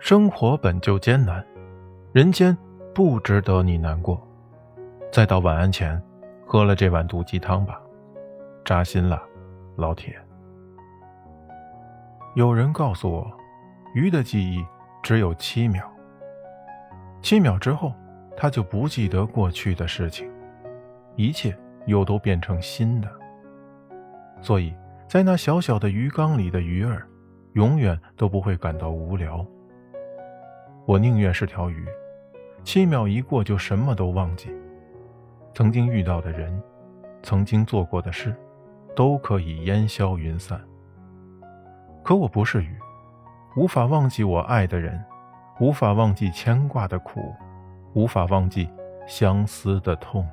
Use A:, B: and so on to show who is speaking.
A: 生活本就艰难，人间不值得你难过。再到晚安前，喝了这碗毒鸡汤吧，扎心了，老铁。有人告诉我，鱼的记忆只有七秒，七秒之后，他就不记得过去的事情，一切又都变成新的。所以在那小小的鱼缸里的鱼儿，永远都不会感到无聊。我宁愿是条鱼，七秒一过就什么都忘记，曾经遇到的人，曾经做过的事，都可以烟消云散。可我不是鱼，无法忘记我爱的人，无法忘记牵挂的苦，无法忘记相思的痛。